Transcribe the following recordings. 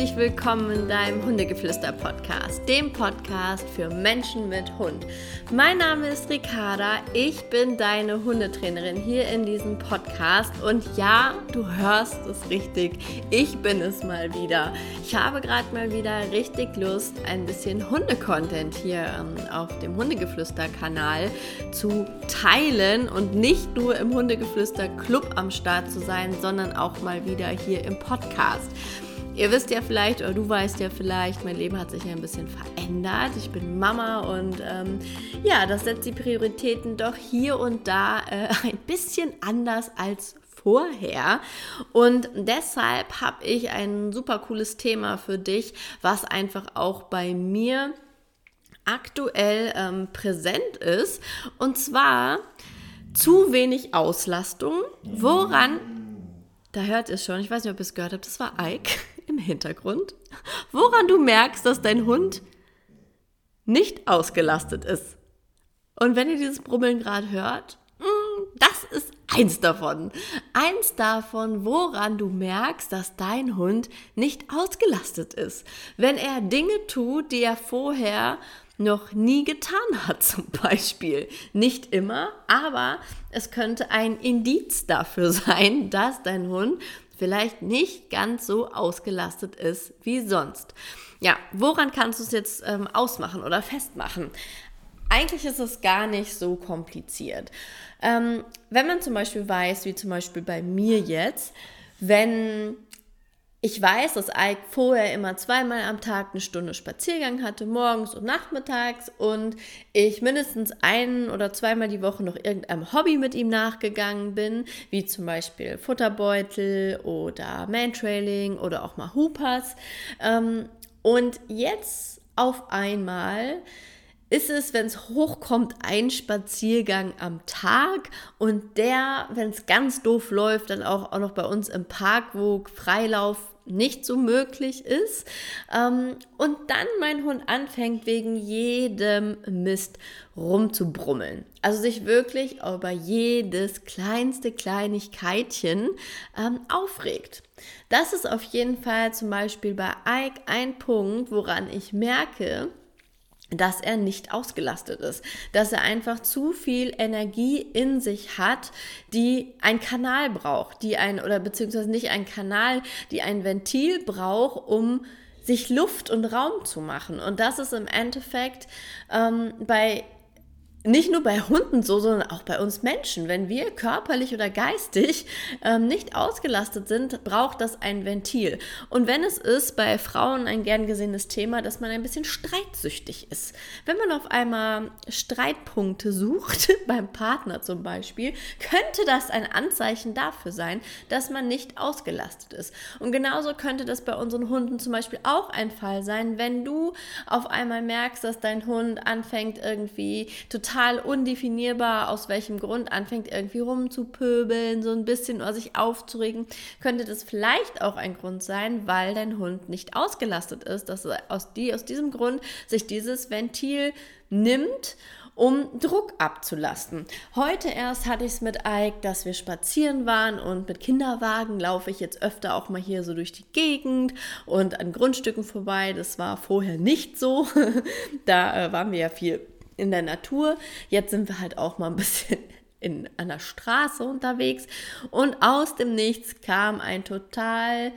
herzlich willkommen in deinem Hundegeflüster-Podcast, dem Podcast für Menschen mit Hund. Mein Name ist Ricarda, ich bin deine Hundetrainerin hier in diesem Podcast und ja, du hörst es richtig, ich bin es mal wieder. Ich habe gerade mal wieder richtig Lust, ein bisschen Hundecontent hier ähm, auf dem Hundegeflüster-Kanal zu teilen und nicht nur im Hundegeflüster-Club am Start zu sein, sondern auch mal wieder hier im Podcast. Ihr wisst ja vielleicht, oder du weißt ja vielleicht, mein Leben hat sich ja ein bisschen verändert. Ich bin Mama und ähm, ja, das setzt die Prioritäten doch hier und da äh, ein bisschen anders als vorher. Und deshalb habe ich ein super cooles Thema für dich, was einfach auch bei mir aktuell ähm, präsent ist. Und zwar zu wenig Auslastung. Woran da hört ihr es schon, ich weiß nicht, ob ihr es gehört habt, das war Ike Hintergrund. Woran du merkst, dass dein Hund nicht ausgelastet ist. Und wenn ihr dieses Brummeln gerade hört, mm, das ist eins davon. Eins davon, woran du merkst, dass dein Hund nicht ausgelastet ist. Wenn er Dinge tut, die er vorher noch nie getan hat, zum Beispiel. Nicht immer, aber es könnte ein Indiz dafür sein, dass dein Hund vielleicht nicht ganz so ausgelastet ist wie sonst. Ja, woran kannst du es jetzt ähm, ausmachen oder festmachen? Eigentlich ist es gar nicht so kompliziert. Ähm, wenn man zum Beispiel weiß, wie zum Beispiel bei mir jetzt, wenn ich weiß, dass Ike vorher immer zweimal am Tag eine Stunde Spaziergang hatte, morgens und nachmittags, und ich mindestens ein oder zweimal die Woche noch irgendeinem Hobby mit ihm nachgegangen bin, wie zum Beispiel Futterbeutel oder Mantrailing oder auch mal Hoopers. Ähm, und jetzt auf einmal ist es, wenn es hochkommt, ein Spaziergang am Tag und der, wenn es ganz doof läuft, dann auch, auch noch bei uns im Park, wo Freilauf nicht so möglich ist. Ähm, und dann mein Hund anfängt wegen jedem Mist rumzubrummeln. Also sich wirklich über jedes kleinste Kleinigkeitchen ähm, aufregt. Das ist auf jeden Fall zum Beispiel bei Ike ein Punkt, woran ich merke, dass er nicht ausgelastet ist, dass er einfach zu viel Energie in sich hat, die ein Kanal braucht, die ein oder beziehungsweise nicht ein Kanal, die ein Ventil braucht, um sich Luft und Raum zu machen. Und das ist im Endeffekt ähm, bei nicht nur bei Hunden so, sondern auch bei uns Menschen. Wenn wir körperlich oder geistig ähm, nicht ausgelastet sind, braucht das ein Ventil. Und wenn es ist bei Frauen ein gern gesehenes Thema, dass man ein bisschen streitsüchtig ist. Wenn man auf einmal Streitpunkte sucht, beim Partner zum Beispiel, könnte das ein Anzeichen dafür sein, dass man nicht ausgelastet ist. Und genauso könnte das bei unseren Hunden zum Beispiel auch ein Fall sein, wenn du auf einmal merkst, dass dein Hund anfängt irgendwie total total undefinierbar, aus welchem Grund anfängt irgendwie rumzupöbeln, so ein bisschen oder sich aufzuregen, könnte das vielleicht auch ein Grund sein, weil dein Hund nicht ausgelastet ist, dass er aus, die, aus diesem Grund sich dieses Ventil nimmt um Druck abzulasten. Heute erst hatte ich es mit Ike, dass wir spazieren waren und mit Kinderwagen laufe ich jetzt öfter auch mal hier so durch die Gegend und an Grundstücken vorbei. Das war vorher nicht so. da äh, waren wir ja viel in der Natur. Jetzt sind wir halt auch mal ein bisschen in einer Straße unterwegs und aus dem Nichts kam ein total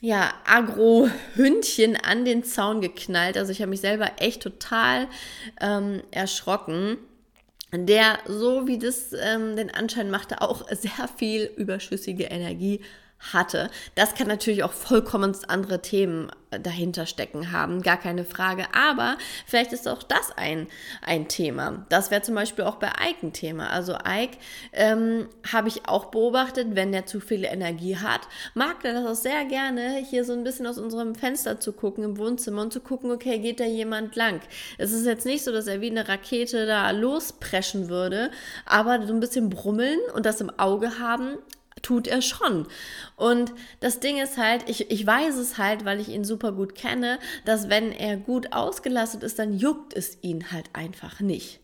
ja, Agro-Hündchen an den Zaun geknallt. Also ich habe mich selber echt total ähm, erschrocken. Der, so wie das ähm, den Anschein machte, auch sehr viel überschüssige Energie hatte. Das kann natürlich auch vollkommen andere Themen äh, dahinter stecken haben, gar keine Frage. Aber vielleicht ist auch das ein, ein Thema. Das wäre zum Beispiel auch bei Ike ein Thema. Also Ike ähm, habe ich auch beobachtet, wenn der zu viel Energie hat, mag er das auch sehr gerne, hier so ein bisschen aus unserem Fenster zu gucken im Wohnzimmer und zu gucken, okay, geht da jemand lang? Es ist jetzt nicht so, dass er wie eine Rakete da lospreschen würde, aber so ein bisschen brummeln und das im Auge haben, tut er schon. Und das Ding ist halt, ich, ich weiß es halt, weil ich ihn super gut kenne, dass wenn er gut ausgelastet ist, dann juckt es ihn halt einfach nicht.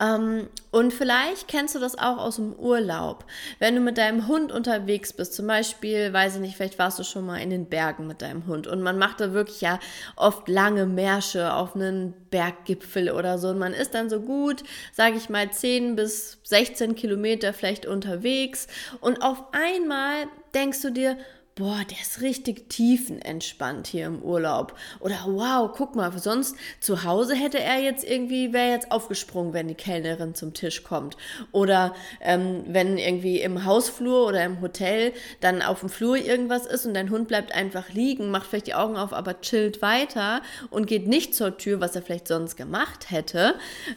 Ähm, und vielleicht kennst du das auch aus dem Urlaub. Wenn du mit deinem Hund unterwegs bist, zum Beispiel, weiß ich nicht, vielleicht warst du schon mal in den Bergen mit deinem Hund und man macht da wirklich ja oft lange Märsche auf einen Berggipfel oder so und man ist dann so gut, sage ich mal, 10 bis 16 Kilometer vielleicht unterwegs und auf einmal denkst du dir, boah, der ist richtig tiefenentspannt hier im Urlaub. Oder wow, guck mal, sonst zu Hause hätte er jetzt irgendwie, wäre jetzt aufgesprungen, wenn die Kellnerin zum Tisch kommt. Oder ähm, wenn irgendwie im Hausflur oder im Hotel dann auf dem Flur irgendwas ist und dein Hund bleibt einfach liegen, macht vielleicht die Augen auf, aber chillt weiter und geht nicht zur Tür, was er vielleicht sonst gemacht hätte.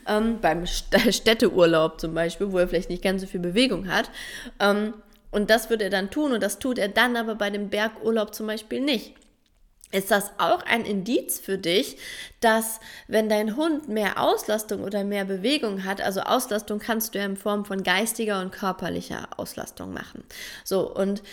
Ähm, beim Städteurlaub zum Beispiel, wo er vielleicht nicht ganz so viel Bewegung hat. Ähm, und das würde er dann tun und das tut er dann aber bei dem Bergurlaub zum Beispiel nicht. Ist das auch ein Indiz für dich, dass wenn dein Hund mehr Auslastung oder mehr Bewegung hat, also Auslastung kannst du ja in Form von geistiger und körperlicher Auslastung machen. So, und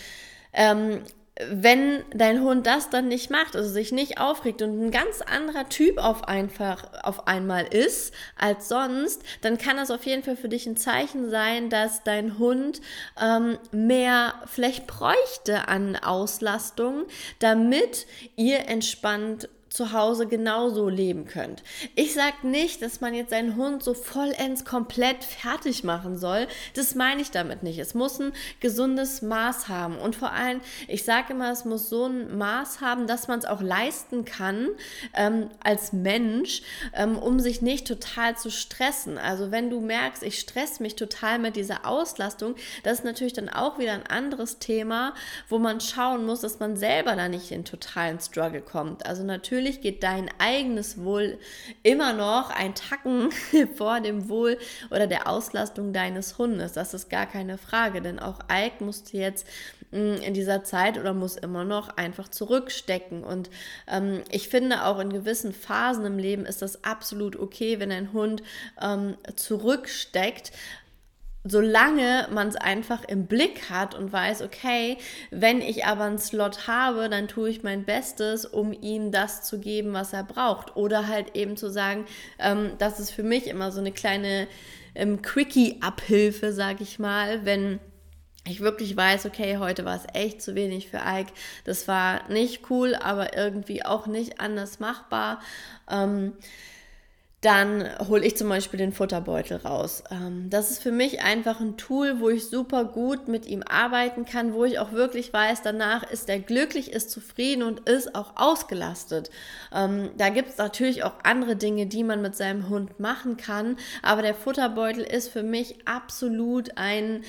ähm, wenn dein Hund das dann nicht macht, also sich nicht aufregt und ein ganz anderer Typ auf einfach auf einmal ist als sonst, dann kann das auf jeden Fall für dich ein Zeichen sein, dass dein Hund ähm, mehr vielleicht bräuchte an Auslastung, damit ihr entspannt zu Hause genauso leben könnt. Ich sage nicht, dass man jetzt seinen Hund so vollends komplett fertig machen soll. Das meine ich damit nicht. Es muss ein gesundes Maß haben. Und vor allem, ich sage immer, es muss so ein Maß haben, dass man es auch leisten kann ähm, als Mensch, ähm, um sich nicht total zu stressen. Also wenn du merkst, ich stress mich total mit dieser Auslastung, das ist natürlich dann auch wieder ein anderes Thema, wo man schauen muss, dass man selber da nicht in totalen Struggle kommt. Also natürlich natürlich geht dein eigenes Wohl immer noch ein Tacken vor dem Wohl oder der Auslastung deines Hundes. Das ist gar keine Frage, denn auch Ike musste jetzt mm, in dieser Zeit oder muss immer noch einfach zurückstecken. Und ähm, ich finde auch in gewissen Phasen im Leben ist das absolut okay, wenn ein Hund ähm, zurücksteckt, solange man es einfach im Blick hat und weiß, okay, wenn ich aber einen Slot habe, dann tue ich mein Bestes, um ihm das zu geben, was er braucht. Oder halt eben zu sagen, ähm, das ist für mich immer so eine kleine ähm, Quickie-Abhilfe, sag ich mal, wenn ich wirklich weiß, okay, heute war es echt zu wenig für Ike. Das war nicht cool, aber irgendwie auch nicht anders machbar. Ähm, dann hole ich zum Beispiel den Futterbeutel raus. Ähm, das ist für mich einfach ein Tool, wo ich super gut mit ihm arbeiten kann, wo ich auch wirklich weiß, danach ist er glücklich, ist zufrieden und ist auch ausgelastet. Ähm, da gibt es natürlich auch andere Dinge, die man mit seinem Hund machen kann, aber der Futterbeutel ist für mich absolut ein,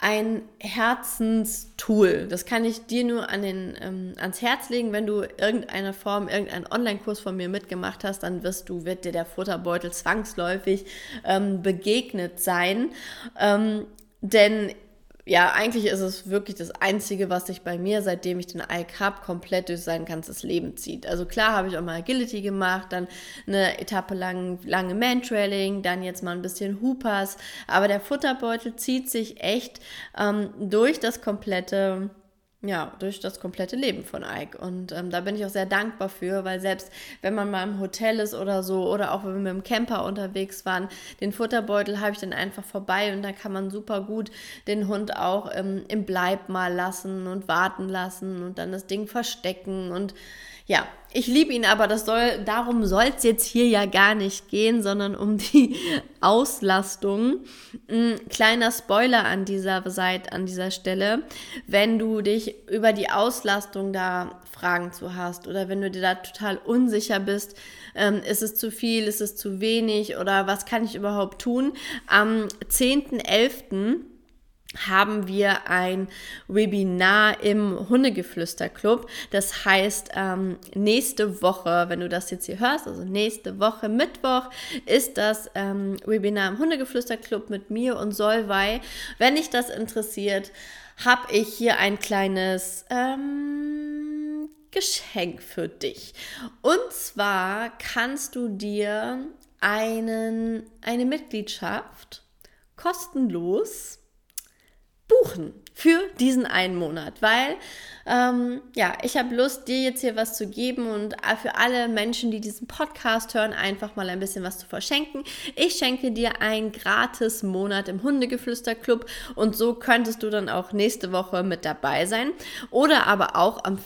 ein Herzenstool. Das kann ich dir nur an den, ähm, ans Herz legen. Wenn du irgendeine Form, irgendeinen Online-Kurs von mir mitgemacht hast, dann wirst du, wird dir der Futterbeutel zwangsläufig ähm, begegnet sein. Ähm, denn ja, eigentlich ist es wirklich das Einzige, was sich bei mir, seitdem ich den Ike habe, komplett durch sein ganzes Leben zieht. Also klar habe ich auch mal Agility gemacht, dann eine Etappe lang lange Mantrailing, dann jetzt mal ein bisschen Hoopers, aber der Futterbeutel zieht sich echt ähm, durch das komplette ja, durch das komplette Leben von Ike. Und ähm, da bin ich auch sehr dankbar für, weil selbst wenn man mal im Hotel ist oder so, oder auch wenn wir mit dem Camper unterwegs waren, den Futterbeutel habe ich dann einfach vorbei und da kann man super gut den Hund auch ähm, im Bleib mal lassen und warten lassen und dann das Ding verstecken und ja, ich liebe ihn, aber das soll, darum soll es jetzt hier ja gar nicht gehen, sondern um die Auslastung. Ein kleiner Spoiler an dieser Seite, an dieser Stelle. Wenn du dich über die Auslastung da Fragen zu hast oder wenn du dir da total unsicher bist, ähm, ist es zu viel, ist es zu wenig oder was kann ich überhaupt tun? Am 10.11 haben wir ein Webinar im Hundegeflüster-Club. Das heißt, ähm, nächste Woche, wenn du das jetzt hier hörst, also nächste Woche Mittwoch, ist das ähm, Webinar im Hundegeflüster-Club mit mir und Solvay. Wenn dich das interessiert, habe ich hier ein kleines ähm, Geschenk für dich. Und zwar kannst du dir einen, eine Mitgliedschaft kostenlos buchen für diesen einen Monat, weil ähm, ja, ich habe Lust, dir jetzt hier was zu geben und für alle Menschen, die diesen Podcast hören, einfach mal ein bisschen was zu verschenken. Ich schenke dir einen gratis Monat im Hundegeflüster-Club und so könntest du dann auch nächste Woche mit dabei sein. Oder aber auch am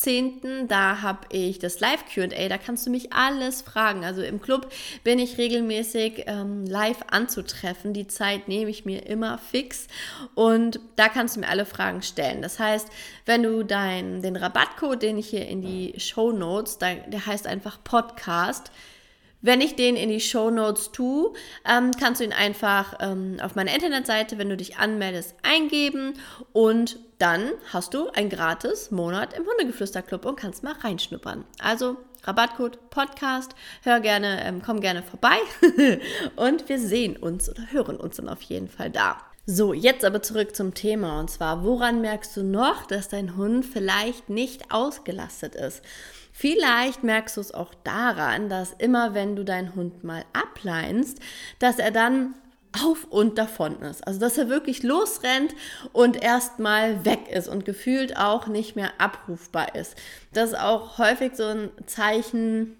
24.10. Da habe ich das Live-QA, da kannst du mich alles fragen. Also im Club bin ich regelmäßig ähm, live anzutreffen. Die Zeit nehme ich mir immer fix und da kannst du mir alle Fragen stellen. Das heißt, wenn du dein, den Rabattcode, den ich hier in die Show Notes, der heißt einfach Podcast, wenn ich den in die Show Notes tue, ähm, kannst du ihn einfach ähm, auf meiner Internetseite, wenn du dich anmeldest, eingeben und dann hast du einen gratis Monat im Hundegeflüsterclub und kannst mal reinschnuppern. Also Rabattcode Podcast, hör gerne, ähm, komm gerne vorbei und wir sehen uns oder hören uns dann auf jeden Fall da. So, jetzt aber zurück zum Thema und zwar, woran merkst du noch, dass dein Hund vielleicht nicht ausgelastet ist? Vielleicht merkst du es auch daran, dass immer wenn du deinen Hund mal ableinst, dass er dann auf und davon ist. Also dass er wirklich losrennt und erstmal weg ist und gefühlt auch nicht mehr abrufbar ist. Das ist auch häufig so ein Zeichen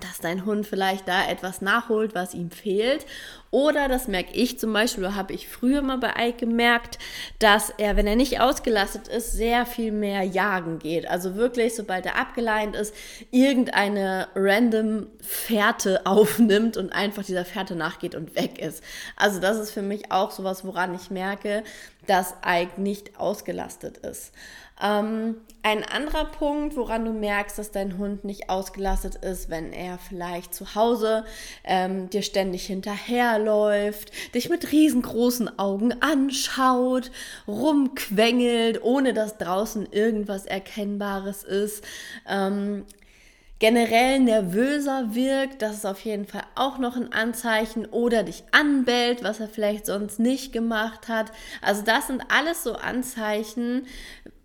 dass dein Hund vielleicht da etwas nachholt, was ihm fehlt. Oder das merke ich zum Beispiel, oder habe ich früher mal bei Ike gemerkt, dass er, wenn er nicht ausgelastet ist, sehr viel mehr jagen geht. Also wirklich, sobald er abgeleint ist, irgendeine random Fährte aufnimmt und einfach dieser Fährte nachgeht und weg ist. Also das ist für mich auch sowas, woran ich merke, dass Ike nicht ausgelastet ist. Ähm, ein anderer Punkt, woran du merkst, dass dein Hund nicht ausgelastet ist, wenn er vielleicht zu Hause ähm, dir ständig hinterherläuft, dich mit riesengroßen Augen anschaut, rumquengelt, ohne dass draußen irgendwas Erkennbares ist. Ähm, generell nervöser wirkt, das ist auf jeden Fall auch noch ein Anzeichen oder dich anbellt, was er vielleicht sonst nicht gemacht hat. Also das sind alles so Anzeichen,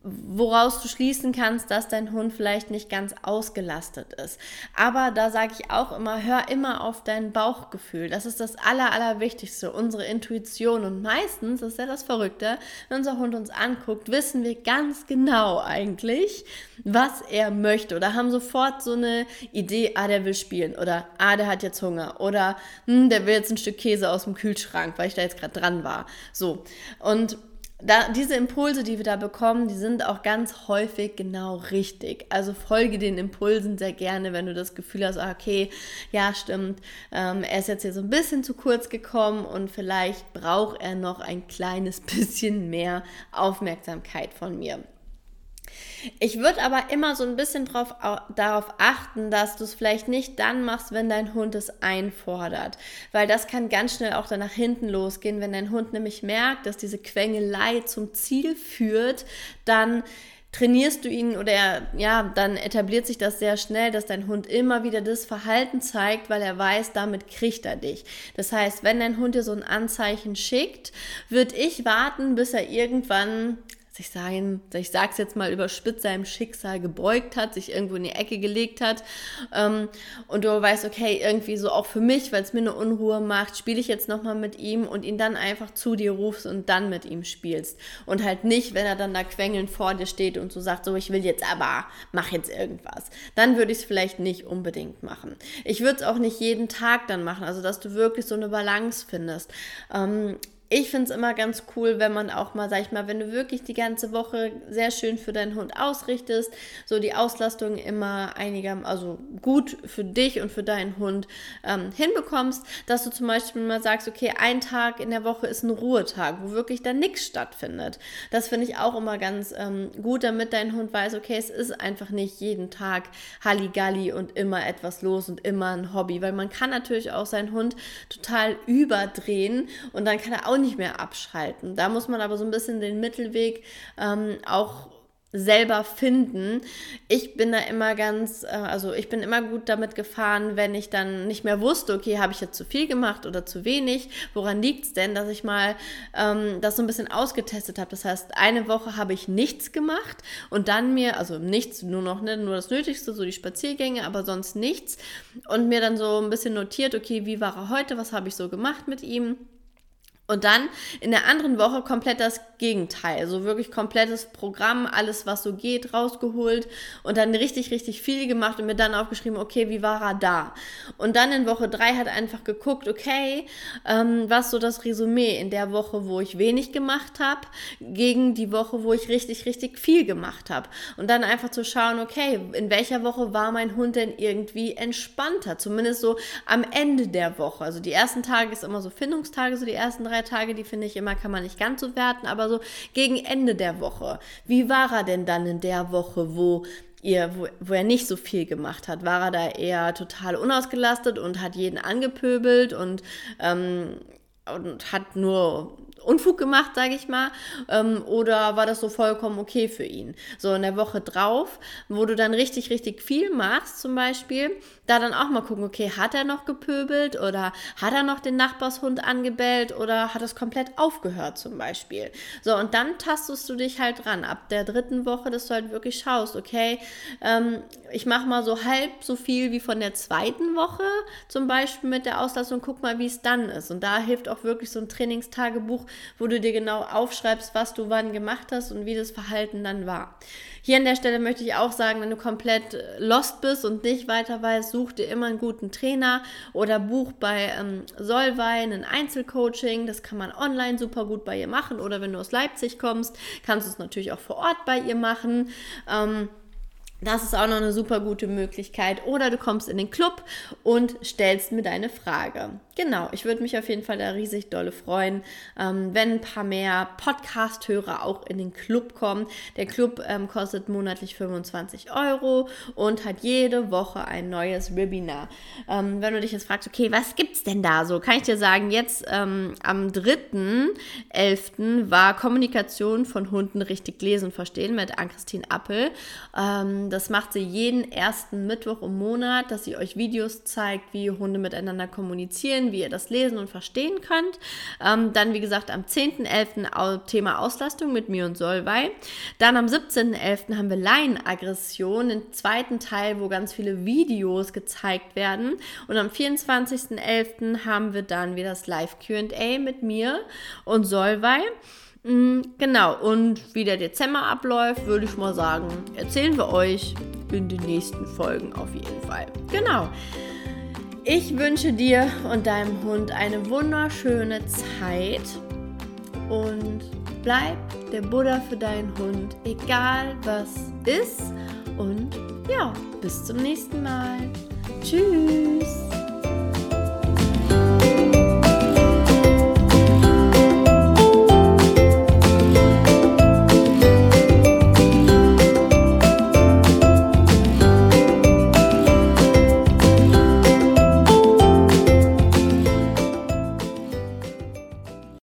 woraus du schließen kannst, dass dein Hund vielleicht nicht ganz ausgelastet ist. Aber da sage ich auch immer, hör immer auf dein Bauchgefühl. Das ist das Aller, Allerwichtigste, unsere Intuition. Und meistens, das ist ja das Verrückte, wenn unser Hund uns anguckt, wissen wir ganz genau eigentlich, was er möchte. Oder haben sofort so eine Idee, ah, der will spielen. Oder ah, der hat jetzt Hunger. Oder hm, der will jetzt ein Stück Käse aus dem Kühlschrank, weil ich da jetzt gerade dran war. So. Und da, diese Impulse, die wir da bekommen, die sind auch ganz häufig genau richtig. Also folge den Impulsen sehr gerne, wenn du das Gefühl hast, ah, okay, ja, stimmt, ähm, er ist jetzt hier so ein bisschen zu kurz gekommen und vielleicht braucht er noch ein kleines bisschen mehr Aufmerksamkeit von mir. Ich würde aber immer so ein bisschen drauf, darauf achten, dass du es vielleicht nicht dann machst, wenn dein Hund es einfordert. Weil das kann ganz schnell auch dann nach hinten losgehen. Wenn dein Hund nämlich merkt, dass diese Quengelei zum Ziel führt, dann trainierst du ihn oder ja, dann etabliert sich das sehr schnell, dass dein Hund immer wieder das Verhalten zeigt, weil er weiß, damit kriegt er dich. Das heißt, wenn dein Hund dir so ein Anzeichen schickt, würde ich warten, bis er irgendwann sich sagen, ich sag's jetzt mal überspitzt, seinem Schicksal gebeugt hat, sich irgendwo in die Ecke gelegt hat ähm, und du weißt, okay, irgendwie so auch für mich, weil es mir eine Unruhe macht, spiele ich jetzt nochmal mit ihm und ihn dann einfach zu dir rufst und dann mit ihm spielst und halt nicht, wenn er dann da quengelnd vor dir steht und so sagt, so ich will jetzt aber, mach jetzt irgendwas. Dann würde ich es vielleicht nicht unbedingt machen. Ich würde es auch nicht jeden Tag dann machen, also dass du wirklich so eine Balance findest. Ähm, ich finde es immer ganz cool, wenn man auch mal, sag ich mal, wenn du wirklich die ganze Woche sehr schön für deinen Hund ausrichtest, so die Auslastung immer einiger, also gut für dich und für deinen Hund ähm, hinbekommst, dass du zum Beispiel mal sagst, okay, ein Tag in der Woche ist ein Ruhetag, wo wirklich dann nichts stattfindet. Das finde ich auch immer ganz ähm, gut, damit dein Hund weiß, okay, es ist einfach nicht jeden Tag Halligalli und immer etwas los und immer ein Hobby, weil man kann natürlich auch seinen Hund total überdrehen und dann kann er auch auch nicht mehr abschalten. Da muss man aber so ein bisschen den Mittelweg ähm, auch selber finden. Ich bin da immer ganz, äh, also ich bin immer gut damit gefahren, wenn ich dann nicht mehr wusste, okay, habe ich jetzt zu viel gemacht oder zu wenig? Woran liegt es denn, dass ich mal ähm, das so ein bisschen ausgetestet habe? Das heißt, eine Woche habe ich nichts gemacht und dann mir, also nichts, nur noch, ne, nur das Nötigste, so die Spaziergänge, aber sonst nichts und mir dann so ein bisschen notiert, okay, wie war er heute, was habe ich so gemacht mit ihm? Und dann in der anderen Woche komplett das Gegenteil. Also wirklich komplettes Programm, alles was so geht, rausgeholt und dann richtig, richtig viel gemacht und mir dann aufgeschrieben, okay, wie war er da? Und dann in Woche drei hat einfach geguckt, okay, ähm, was so das Resümee in der Woche, wo ich wenig gemacht habe, gegen die Woche, wo ich richtig, richtig viel gemacht habe. Und dann einfach zu schauen, okay, in welcher Woche war mein Hund denn irgendwie entspannter? Zumindest so am Ende der Woche. Also die ersten Tage ist immer so Findungstage, so die ersten drei Tage, die finde ich immer, kann man nicht ganz so werten, aber so gegen Ende der Woche. Wie war er denn dann in der Woche, wo ihr, wo, wo, er nicht so viel gemacht hat? War er da eher total unausgelastet und hat jeden angepöbelt und, ähm, und hat nur Unfug gemacht, sage ich mal, ähm, oder war das so vollkommen okay für ihn? So in der Woche drauf, wo du dann richtig, richtig viel machst, zum Beispiel, da dann auch mal gucken, okay, hat er noch gepöbelt oder hat er noch den Nachbarshund angebellt oder hat es komplett aufgehört, zum Beispiel? So, und dann tastest du dich halt dran. Ab der dritten Woche, dass du halt wirklich schaust, okay, ähm, ich mache mal so halb so viel wie von der zweiten Woche, zum Beispiel mit der Auslastung, guck mal, wie es dann ist. Und da hilft auch wirklich so ein Trainingstagebuch, wo du dir genau aufschreibst, was du wann gemacht hast und wie das Verhalten dann war. Hier an der Stelle möchte ich auch sagen, wenn du komplett lost bist und nicht weiter weißt, such dir immer einen guten Trainer oder buch bei ähm, Solveig ein Einzelcoaching. Das kann man online super gut bei ihr machen oder wenn du aus Leipzig kommst, kannst du es natürlich auch vor Ort bei ihr machen. Ähm, das ist auch noch eine super gute Möglichkeit. Oder du kommst in den Club und stellst mir deine Frage. Genau, ich würde mich auf jeden Fall da riesig dolle freuen, ähm, wenn ein paar mehr Podcast-Hörer auch in den Club kommen. Der Club ähm, kostet monatlich 25 Euro und hat jede Woche ein neues Webinar. Ähm, wenn du dich jetzt fragst, okay, was gibt's denn da so? Kann ich dir sagen, jetzt ähm, am 3.11. war Kommunikation von Hunden richtig lesen und verstehen mit Ann-Christine Appel. Ähm, das macht sie jeden ersten Mittwoch im Monat, dass sie euch Videos zeigt, wie Hunde miteinander kommunizieren wie ihr das lesen und verstehen könnt. Ähm, dann, wie gesagt, am 10.11. Thema Auslastung mit mir und Solvay. Dann am 17.11. haben wir Laienaggression, den zweiten Teil, wo ganz viele Videos gezeigt werden. Und am 24.11. haben wir dann wieder das Live-QA mit mir und Solvay. Mm, genau, und wie der Dezember abläuft, würde ich mal sagen, erzählen wir euch in den nächsten Folgen auf jeden Fall. Genau. Ich wünsche dir und deinem Hund eine wunderschöne Zeit und bleib der Buddha für deinen Hund, egal was ist. Und ja, bis zum nächsten Mal. Tschüss.